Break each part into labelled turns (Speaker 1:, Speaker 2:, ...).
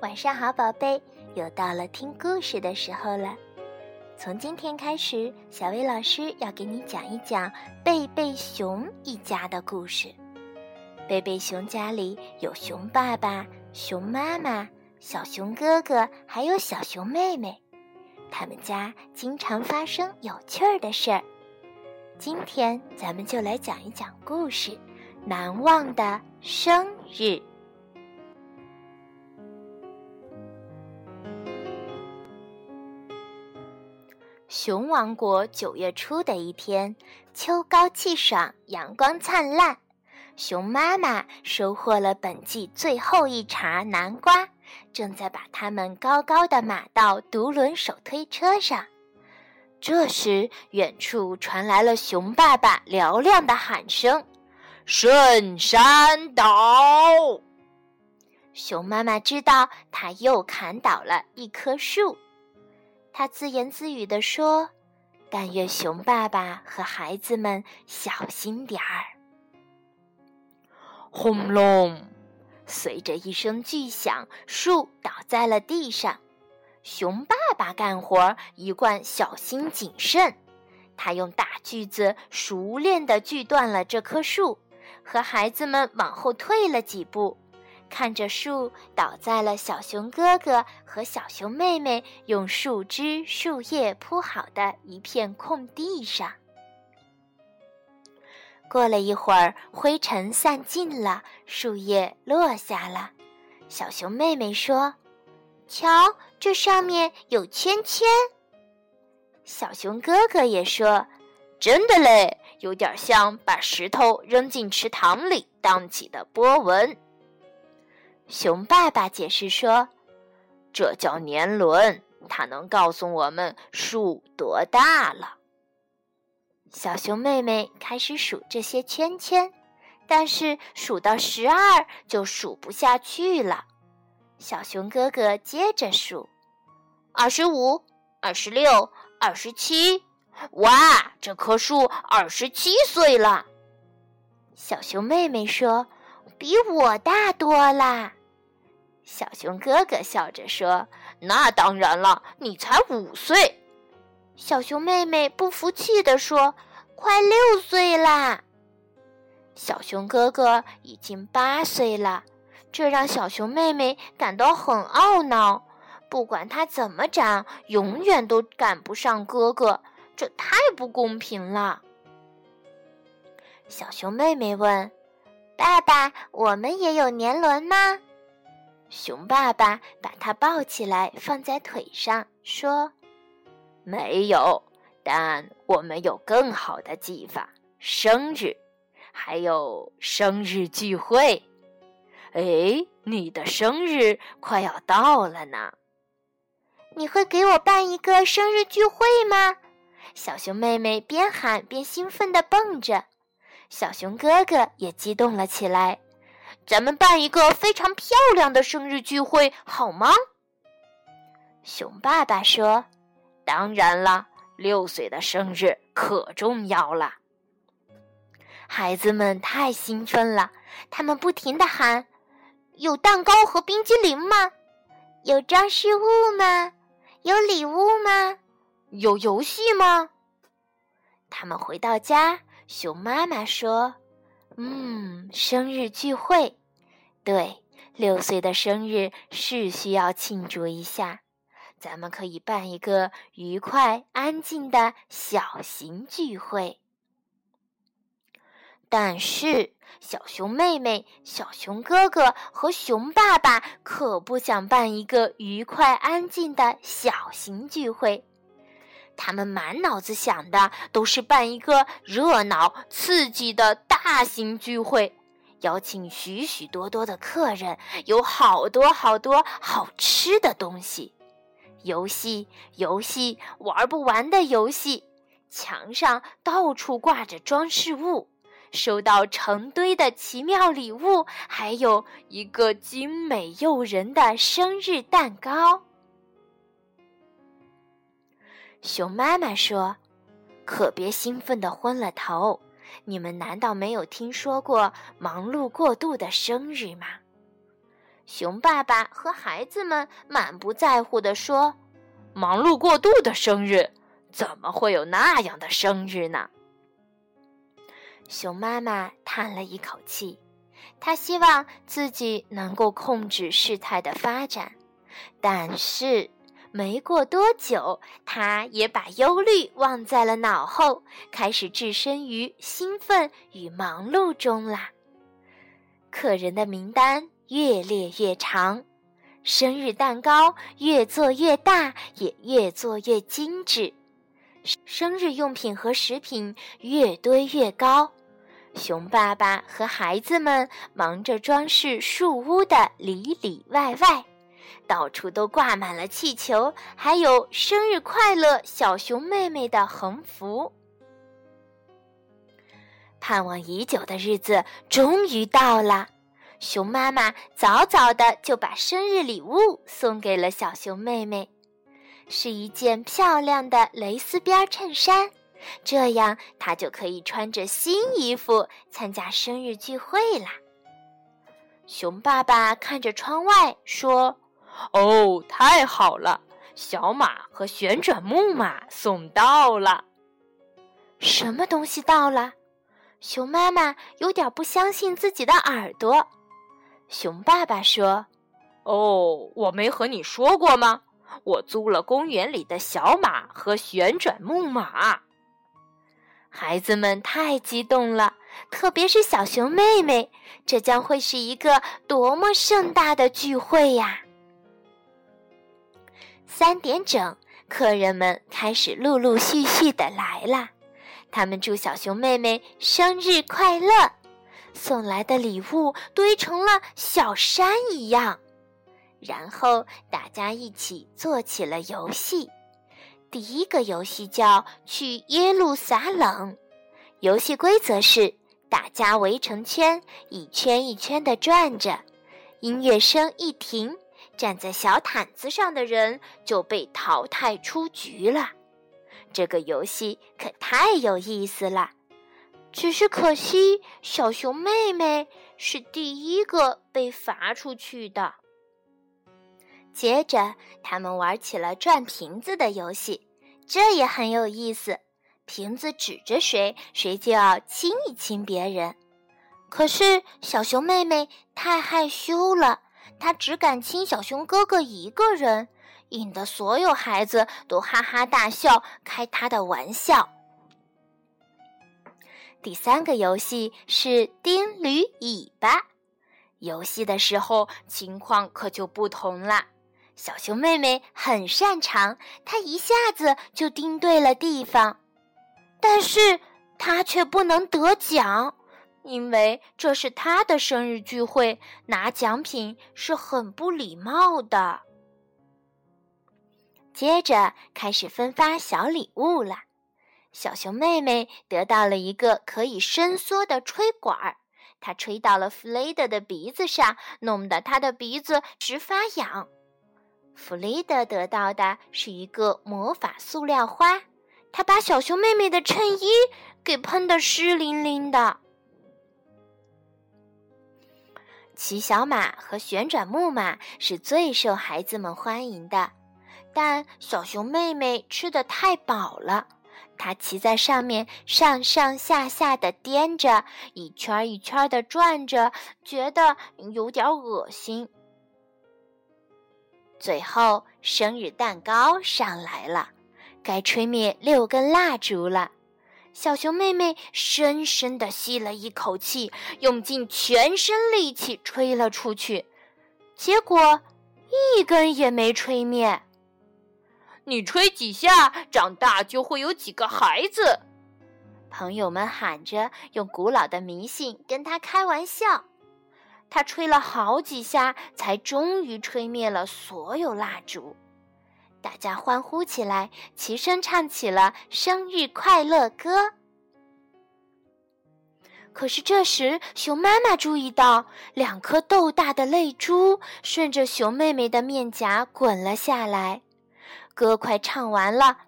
Speaker 1: 晚上好，宝贝，又到了听故事的时候了。从今天开始，小薇老师要给你讲一讲贝贝熊一家的故事。贝贝熊家里有熊爸爸、熊妈妈、小熊哥哥，还有小熊妹妹。他们家经常发生有趣儿的事儿。今天咱们就来讲一讲故事，《难忘的生日》。熊王国九月初的一天，秋高气爽，阳光灿烂。熊妈妈收获了本季最后一茬南瓜，正在把它们高高的码到独轮手推车上。这时，远处传来了熊爸爸嘹亮的喊声：“
Speaker 2: 顺山倒！”
Speaker 1: 熊妈妈知道，他又砍倒了一棵树。他自言自语地说：“但愿熊爸爸和孩子们小心点儿。”
Speaker 2: 轰隆！
Speaker 1: 随着一声巨响，树倒在了地上。熊爸爸干活一贯小心谨慎，他用大锯子熟练地锯断了这棵树，和孩子们往后退了几步。看着树倒在了小熊哥哥和小熊妹妹用树枝、树叶铺好的一片空地上。过了一会儿，灰尘散尽了，树叶落下了。小熊妹妹说：“瞧，这上面有圈圈。”小熊哥哥也说：“
Speaker 2: 真的嘞，有点像把石头扔进池塘里荡起的波纹。”
Speaker 1: 熊爸爸解释说：“
Speaker 2: 这叫年轮，它能告诉我们树多大了。”
Speaker 1: 小熊妹妹开始数这些圈圈，但是数到十二就数不下去了。小熊哥哥接着数：“
Speaker 2: 二十五、二十六、二十七，哇，这棵树二十七岁了。”
Speaker 1: 小熊妹妹说：“比我大多啦。”小熊哥哥笑着说：“
Speaker 2: 那当然了，你才五岁。”
Speaker 1: 小熊妹妹不服气地说：“快六岁啦！”小熊哥哥已经八岁了，这让小熊妹妹感到很懊恼。不管他怎么长，永远都赶不上哥哥，这太不公平了。小熊妹妹问：“爸爸，我们也有年轮吗？”熊爸爸把它抱起来，放在腿上，说：“
Speaker 2: 没有，但我们有更好的技法——生日，还有生日聚会。哎，你的生日快要到了呢，
Speaker 1: 你会给我办一个生日聚会吗？”小熊妹妹边喊边兴奋地蹦着，小熊哥哥也激动了起来。咱们办一个非常漂亮的生日聚会，好吗？熊爸爸说：“
Speaker 2: 当然了，六岁的生日可重要了。”
Speaker 1: 孩子们太兴奋了，他们不停的喊：“有蛋糕和冰激凌吗？有装饰物吗？有礼物吗？有游戏吗？”他们回到家，熊妈妈说。嗯，生日聚会，对，六岁的生日是需要庆祝一下。咱们可以办一个愉快、安静的小型聚会。但是，小熊妹妹、小熊哥哥和熊爸爸可不想办一个愉快、安静的小型聚会。他们满脑子想的都是办一个热闹、刺激的大型聚会，邀请许许多多的客人，有好多好多好吃的东西，游戏、游戏，玩不完的游戏，墙上到处挂着装饰物，收到成堆的奇妙礼物，还有一个精美诱人的生日蛋糕。熊妈妈说：“可别兴奋的昏了头！你们难道没有听说过忙碌过度的生日吗？”熊爸爸和孩子们满不在乎地说：“
Speaker 2: 忙碌过度的生日，怎么会有那样的生日呢？”
Speaker 1: 熊妈妈叹了一口气，她希望自己能够控制事态的发展，但是没过多久，他也把忧虑忘在了脑后，开始置身于兴奋与忙碌中啦。客人的名单越列越长，生日蛋糕越做越大，也越做越精致，生日用品和食品越堆越高。熊爸爸和孩子们忙着装饰树屋的里里外外，到处都挂满了气球，还有“生日快乐，小熊妹妹”的横幅。盼望已久的日子终于到了，熊妈妈早早的就把生日礼物送给了小熊妹妹，是一件漂亮的蕾丝边衬衫。这样，她就可以穿着新衣服参加生日聚会啦。熊爸爸看着窗外说：“
Speaker 2: 哦，太好了！小马和旋转木马送到了。
Speaker 1: 什么东西到了？”熊妈妈有点不相信自己的耳朵。熊爸爸说：“
Speaker 2: 哦，我没和你说过吗？我租了公园里的小马和旋转木马。”
Speaker 1: 孩子们太激动了，特别是小熊妹妹，这将会是一个多么盛大的聚会呀！三点整，客人们开始陆陆续续的来了，他们祝小熊妹妹生日快乐，送来的礼物堆成了小山一样，然后大家一起做起了游戏。第一个游戏叫去耶路撒冷，游戏规则是大家围成圈，一圈一圈的转着。音乐声一停，站在小毯子上的人就被淘汰出局了。这个游戏可太有意思了，只是可惜小熊妹妹是第一个被罚出去的。接着，他们玩起了转瓶子的游戏，这也很有意思。瓶子指着谁，谁就要亲一亲别人。可是小熊妹妹太害羞了，他只敢亲小熊哥哥一个人，引得所有孩子都哈哈大笑，开他的玩笑。第三个游戏是钉驴尾巴，游戏的时候情况可就不同了。小熊妹妹很擅长，她一下子就盯对了地方，但是她却不能得奖，因为这是他的生日聚会，拿奖品是很不礼貌的。接着开始分发小礼物了，小熊妹妹得到了一个可以伸缩的吹管儿，她吹到了弗雷德的鼻子上，弄得他的鼻子直发痒。弗雷德得到的是一个魔法塑料花，他把小熊妹妹的衬衣给喷得湿淋淋的。骑小马和旋转木马是最受孩子们欢迎的，但小熊妹妹吃的太饱了，她骑在上面上上下下的颠着，一圈一圈的转着，觉得有点恶心。最后，生日蛋糕上来了，该吹灭六根蜡烛了。小熊妹妹深深地吸了一口气，用尽全身力气吹了出去，结果一根也没吹灭。
Speaker 2: 你吹几下，长大就会有几个孩子。
Speaker 1: 朋友们喊着，用古老的迷信跟他开玩笑。他吹了好几下，才终于吹灭了所有蜡烛。大家欢呼起来，齐声唱起了生日快乐歌。可是这时，熊妈妈注意到两颗豆大的泪珠顺着熊妹妹的面颊滚了下来。歌快唱完了，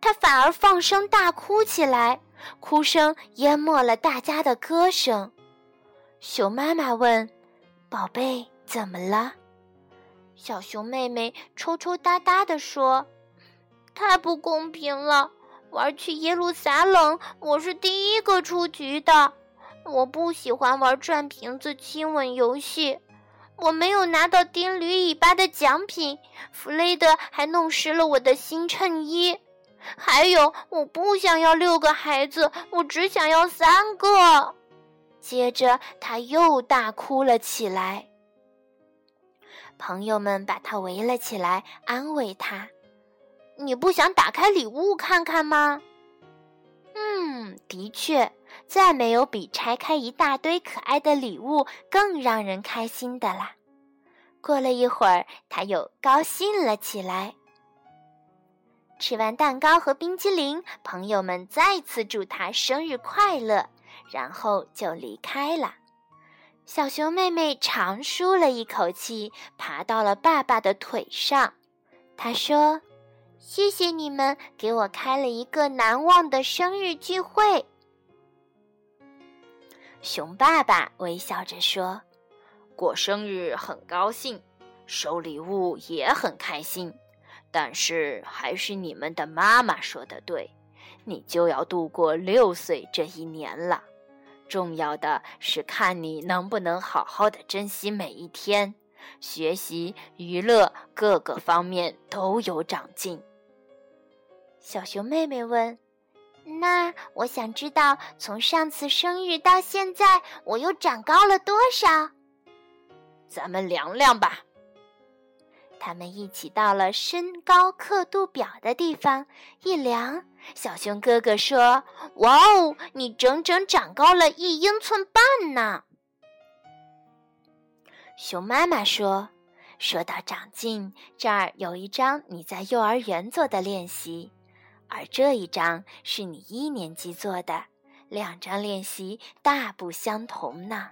Speaker 1: 她反而放声大哭起来，哭声淹没了大家的歌声。熊妈妈问。宝贝，怎么了？小熊妹妹抽抽搭搭地说：“太不公平了！玩去耶路撒冷，我是第一个出局的。我不喜欢玩转瓶子亲吻游戏。我没有拿到钉驴尾巴的奖品，弗雷德还弄湿了我的新衬衣。还有，我不想要六个孩子，我只想要三个。”接着，他又大哭了起来。朋友们把他围了起来，安慰他：“你不想打开礼物看看吗？”“嗯，的确，再没有比拆开一大堆可爱的礼物更让人开心的啦。”过了一会儿，他又高兴了起来。吃完蛋糕和冰激凌，朋友们再次祝他生日快乐，然后就离开了。小熊妹妹长舒了一口气，爬到了爸爸的腿上。她说：“谢谢你们给我开了一个难忘的生日聚会。”熊爸爸微笑着说：“
Speaker 2: 过生日很高兴，收礼物也很开心，但是还是你们的妈妈说的对，你就要度过六岁这一年了。”重要的是看你能不能好好的珍惜每一天，学习、娱乐各个方面都有长进。
Speaker 1: 小熊妹妹问：“那我想知道，从上次生日到现在，我又长高了多少？”
Speaker 2: 咱们量量吧。
Speaker 1: 他们一起到了身高刻度表的地方，一量，小熊哥哥说：“哇哦，你整整长高了一英寸半呢！”熊妈妈说：“说到长进，这儿有一张你在幼儿园做的练习，而这一张是你一年级做的，两张练习大不相同呢。”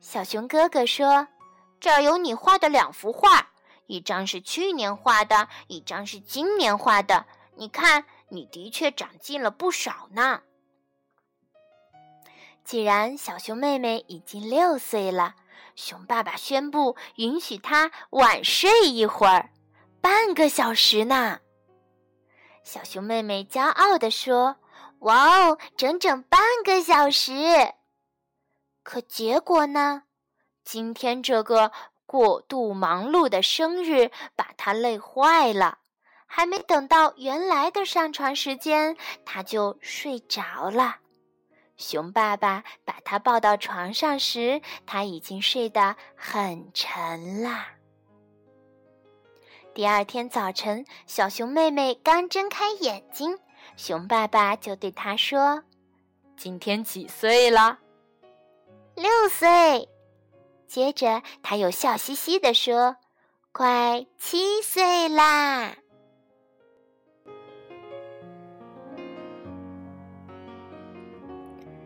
Speaker 1: 小熊哥哥说。这儿有你画的两幅画，一张是去年画的，一张是今年画的。你看，你的确长进了不少呢。既然小熊妹妹已经六岁了，熊爸爸宣布允许她晚睡一会儿，半个小时呢。小熊妹妹骄傲地说：“哇哦，整整半个小时！”可结果呢？今天这个过度忙碌的生日把她累坏了，还没等到原来的上床时间，他就睡着了。熊爸爸把他抱到床上时，他已经睡得很沉了。第二天早晨，小熊妹妹刚睁开眼睛，熊爸爸就对她说：“
Speaker 2: 今天几岁了？”“
Speaker 1: 六岁。”接着，他又笑嘻嘻地说：“快七岁啦！”